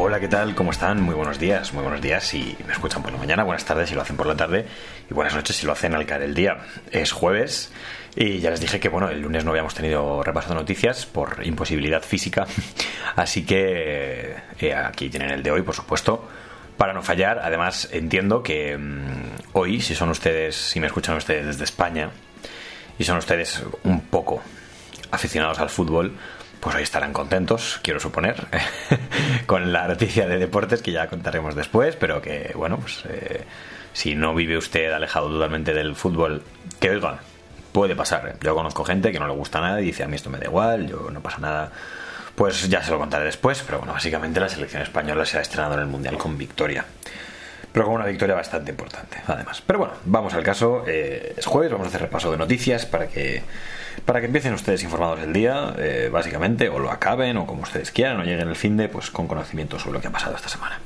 Hola, ¿qué tal? ¿Cómo están? Muy buenos días, muy buenos días si me escuchan por la mañana, buenas tardes si lo hacen por la tarde y buenas noches si lo hacen al caer el día. Es jueves y ya les dije que bueno, el lunes no habíamos tenido repaso de noticias por imposibilidad física, así que eh, aquí tienen el de hoy, por supuesto, para no fallar. Además, entiendo que mm, hoy, si son ustedes, si me escuchan ustedes desde España y son ustedes un poco aficionados al fútbol, pues hoy estarán contentos, quiero suponer, con la noticia de deportes que ya contaremos después, pero que, bueno, pues eh, si no vive usted alejado totalmente del fútbol, que oiga, puede pasar. Yo conozco gente que no le gusta nada y dice, a mí esto me da igual, yo no pasa nada. Pues ya se lo contaré después, pero bueno, básicamente la selección española se ha estrenado en el Mundial con victoria. Pero con una victoria bastante importante, además. Pero bueno, vamos al caso. Eh, es jueves, vamos a hacer repaso de noticias para que para que empiecen ustedes informados el día, eh, básicamente, o lo acaben, o como ustedes quieran, o lleguen el fin de, pues con conocimiento sobre lo que ha pasado esta semana.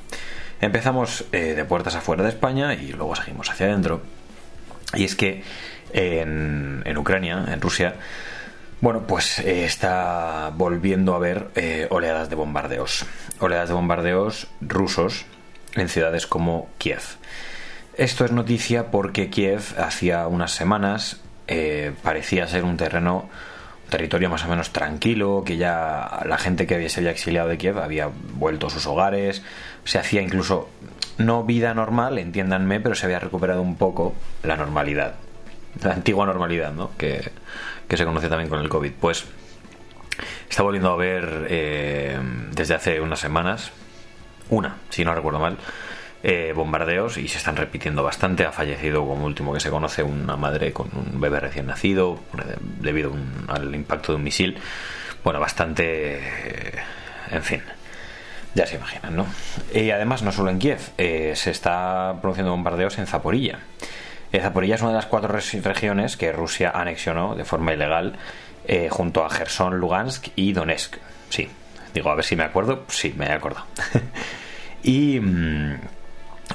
Empezamos eh, de puertas afuera de España y luego seguimos hacia adentro. Y es que en, Ucrania, en Rusia, bueno, pues eh, está volviendo a haber oleadas de bombardeos. Oleadas de bombardeos rusos en ciudades como Kiev. Esto es noticia porque Kiev hacía unas semanas eh, parecía ser un terreno, territorio más o menos tranquilo, que ya la gente que se había exiliado de Kiev había vuelto a sus hogares, se hacía incluso, no vida normal, entiéndanme, pero se había recuperado un poco la normalidad, la antigua normalidad, ¿no? Que, se conoce también con el COVID. Pues está volviendo a ver eh, desde hace unas semanas, una, si no recuerdo mal, eh, bombardeos y se están repitiendo bastante. Ha fallecido, como último que se conoce, una madre con un bebé recién nacido debido al impacto de un misil. Bueno, bastante. Eh, en fin. Ya se imaginan, ¿no? Y además, no solo en Kiev, eh, se está produciendo bombardeos en Zaporilla. Zaporilla es una de las cuatro regiones que Rusia anexionó de forma ilegal junto a Gerson, Lugansk y Donetsk. Sí, digo, a ver si me acuerdo. Sí, me he acordado. y. Mm,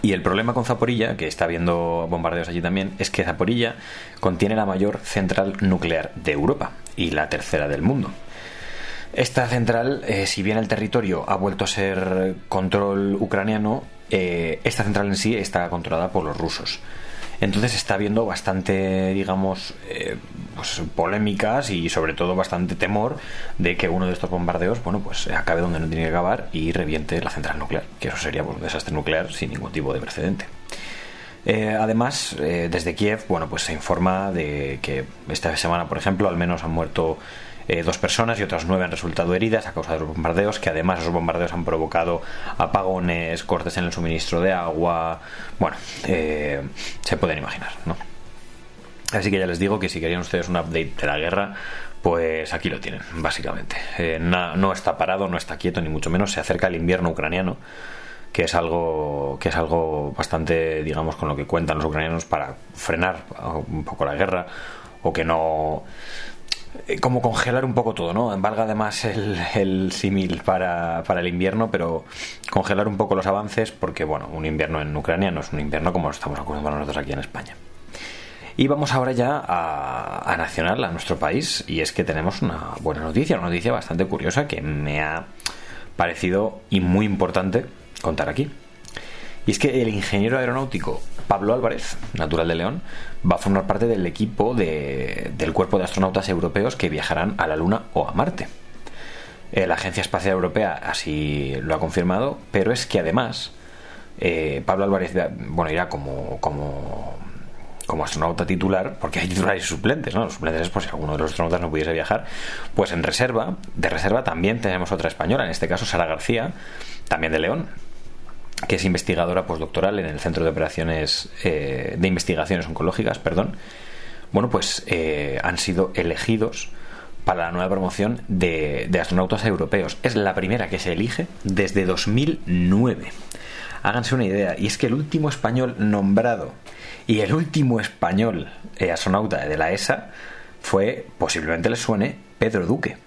y el problema con Zaporilla, que está habiendo bombardeos allí también, es que Zaporilla contiene la mayor central nuclear de Europa y la tercera del mundo. Esta central, eh, si bien el territorio ha vuelto a ser control ucraniano, eh, esta central en sí está controlada por los rusos. Entonces está habiendo bastante, digamos, eh, pues, polémicas y sobre todo bastante temor de que uno de estos bombardeos, bueno, pues acabe donde no tiene que acabar y reviente la central nuclear, que eso sería pues, un desastre nuclear sin ningún tipo de precedente. Eh, además, eh, desde Kiev, bueno, pues se informa de que esta semana, por ejemplo, al menos han muerto eh, dos personas y otras nueve han resultado heridas a causa de los bombardeos, que además esos bombardeos han provocado apagones, cortes en el suministro de agua. Bueno, se pueden imaginar, ¿no? Así que ya les digo que si querían ustedes un update de la guerra, pues aquí lo tienen, básicamente. Eh, no, está parado, no está quieto, ni mucho menos. Se acerca el invierno ucraniano, que es algo, que es algo bastante, digamos, con lo que cuentan los ucranianos para frenar un poco la guerra o que no eh, como congelar un poco todo, ¿no? Valga además el, el símil para, para, el invierno, pero congelar un poco los avances porque, bueno, un invierno en Ucrania no es un invierno como estamos acostumbrados nosotros aquí en España. Y vamos ahora ya a, a, Nacional, a nuestro país, y es que tenemos una buena noticia, una noticia bastante curiosa que me ha parecido y muy importante contar aquí. Y es que el ingeniero aeronáutico Pablo Álvarez, natural de León, va a formar parte del equipo del cuerpo de astronautas europeos que viajarán a la Luna o a Marte. Eh, la Agencia Espacial Europea así lo ha confirmado, pero es que además eh, Pablo Álvarez bueno, irá como, como, como astronauta titular, porque hay titulares y suplentes, ¿no? Los suplentes es por si alguno de los astronautas no pudiese viajar. Pues en reserva, de reserva también tenemos otra española, en este caso Sara García, también de León, que es investigadora postdoctoral en el Centro de Operaciones eh, de Investigaciones Oncológicas, perdón. Bueno, pues eh, han sido elegidos para la nueva promoción de, de, astronautas europeos. Es la primera que se elige desde 2009. Háganse una idea. Y es que el último español nombrado y el último español eh, astronauta de la ESA fue, posiblemente les suene, Pedro Duque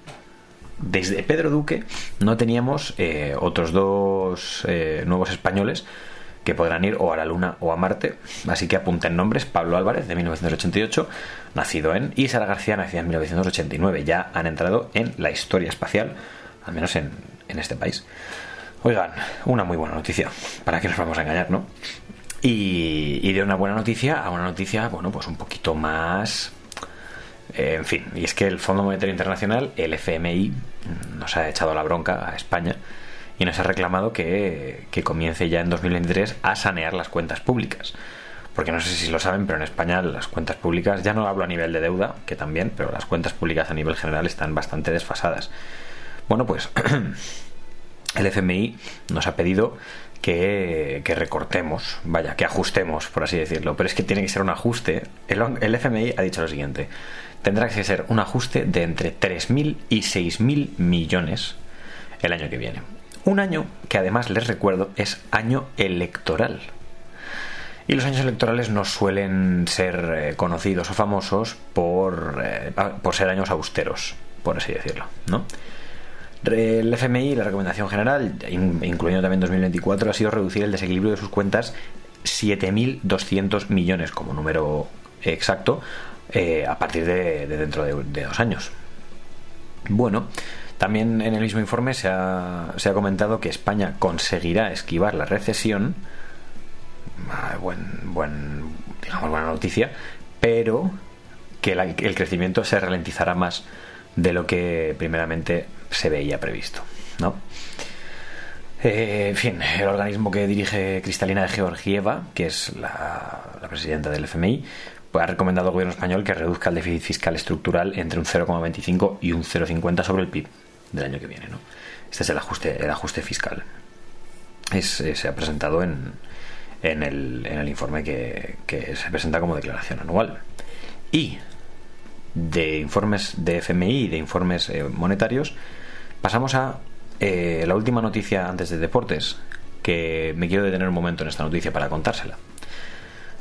desde Pedro Duque no teníamos eh, otros dos eh, nuevos españoles que podrán ir o a la Luna o a Marte. Así que apunten nombres. Pablo Álvarez, de 1988, nacido en... Y Sara García, nacida en 1989. Ya han entrado en la historia espacial, al menos en, este país. Oigan, una muy buena noticia, para que nos vamos a engañar, ¿no? Y, de una buena noticia a una noticia, bueno, pues un poquito más... Eh, en fin, y es que el Fondo Monetario Internacional, el FMI, nos ha echado la bronca a España y nos ha reclamado que, que comience ya en 2023 a sanear las cuentas públicas porque no sé si lo saben, pero en España las cuentas públicas, ya no hablo a nivel de deuda, que también, pero las cuentas públicas a nivel general están bastante desfasadas. Bueno, pues el FMI nos ha pedido que, recortemos, vaya, que ajustemos, por así decirlo. Pero es que tiene que ser un ajuste. El, FMI ha dicho lo siguiente. Tendrá que ser un ajuste de entre 3.000 y 6.000 millones el año que viene. Un año que además les recuerdo es año electoral. Y los años electorales no suelen ser eh, conocidos o famosos por, eh, por ser años austeros, por así decirlo, ¿no? El FMI, la recomendación general, incluyendo también 2024, ha sido reducir el desequilibrio de sus cuentas 7.200 millones como número exacto eh, a partir de, dentro de, dos años. Bueno, también en el mismo informe se ha, se ha comentado que España conseguirá esquivar la recesión. Ah, buen, buen, digamos, buena noticia, pero que el crecimiento se ralentizará más de lo que primeramente se veía previsto. ¿no? Eh, en fin, el organismo que dirige Cristalina de Georgieva, que es la, presidenta del FMI, pues ha recomendado al gobierno español que reduzca el déficit fiscal estructural entre un 0,25 y un 0,50 sobre el PIB del año que viene. ¿no? Este es el ajuste, el ajuste fiscal. Es, eh, se ha presentado en, en, el, en el informe que, que se presenta como declaración anual. Y de informes de FMI y de informes eh, monetarios, pasamos a eh, la última noticia antes de deportes, que me quiero detener un momento en esta noticia para contársela.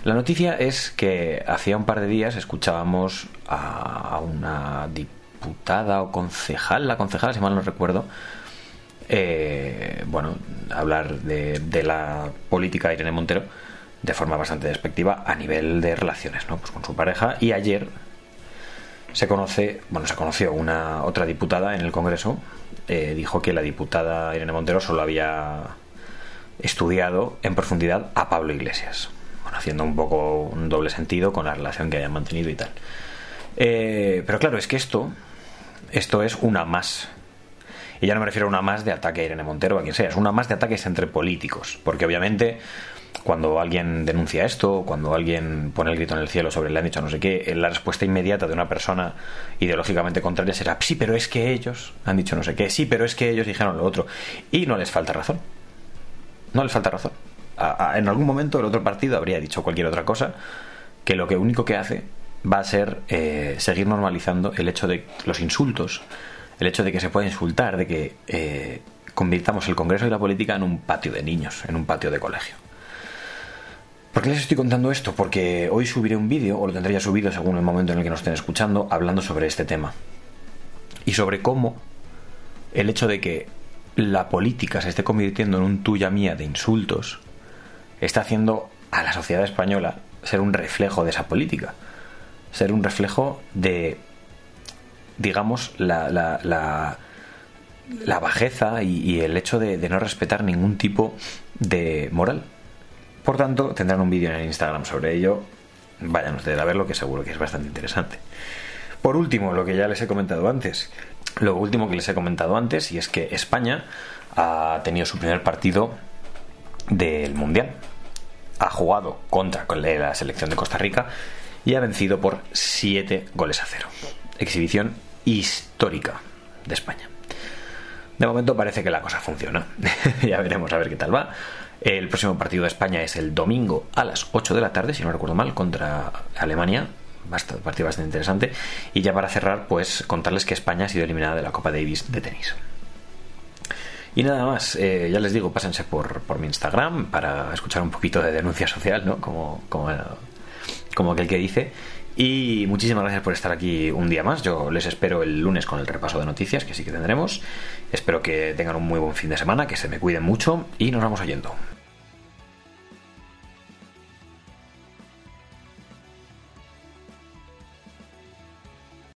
La noticia es que hacía un par de días escuchábamos a una diputada o concejal, la concejal, si mal no recuerdo, eh, bueno, hablar de, de, la política de Irene Montero de forma bastante despectiva a nivel de relaciones, ¿no? Pues con su pareja. Y ayer se conoce, bueno, se conoció una otra diputada en el Congreso, eh, dijo que la diputada Irene Montero solo había estudiado en profundidad a Pablo Iglesias, bueno, haciendo un poco un doble sentido con la relación que hayan mantenido y tal. Eh, pero claro, es que esto, esto es una más. Y ya no me refiero a una más de ataque a Irene Montero o a quien sea, es una más de ataques entre políticos, porque obviamente cuando alguien denuncia esto, cuando alguien pone el grito en el cielo sobre le han dicho no sé qué, la respuesta inmediata de una persona ideológicamente contraria será sí, pero es que ellos han dicho no sé qué, sí, pero es que ellos dijeron lo otro. Y no les falta razón. No les falta razón. en algún momento el otro partido habría dicho cualquier otra cosa que lo que único que hace va a ser eh, seguir normalizando el hecho de los insultos, el hecho de que se pueda insultar, de que eh, convirtamos el Congreso y la política en un patio de niños, en un patio de colegio. ¿Por qué les estoy contando esto? Porque hoy subiré un vídeo, o lo tendré ya subido según el momento en el que nos estén escuchando, hablando sobre este tema. Y sobre cómo el hecho de que la política se esté convirtiendo en un tuya mía de insultos está haciendo a la sociedad española ser un reflejo de esa política. Ser un reflejo de, digamos, la, la, la, bajeza y, el hecho de no respetar ningún tipo de moral. Por tanto, tendrán un vídeo en el Instagram sobre ello. Vayan ustedes a verlo, que seguro que es bastante interesante. Por último, lo que ya les he comentado antes. Lo último que les he comentado antes, y es que España ha tenido su primer partido del Mundial. Ha jugado contra la selección de Costa Rica y ha vencido por 7 goles a 0. Exhibición histórica de España. De momento parece que la cosa funciona. ya veremos a ver qué tal va. El próximo partido de España es el domingo a las 8 de la tarde, si no recuerdo mal, contra Alemania. Bastante, partido bastante interesante. Y ya para cerrar, pues contarles que España ha sido eliminada de la Copa Davis de tenis. Y nada más, eh, ya les digo, pásense por, por, mi Instagram para escuchar un poquito de denuncia social, ¿no? Como, como, como aquel que dice. Y muchísimas gracias por estar aquí un día más. Yo les espero el lunes con el repaso de noticias, que sí que tendremos. Espero que tengan un muy buen fin de semana, que se me cuiden mucho y nos vamos oyendo.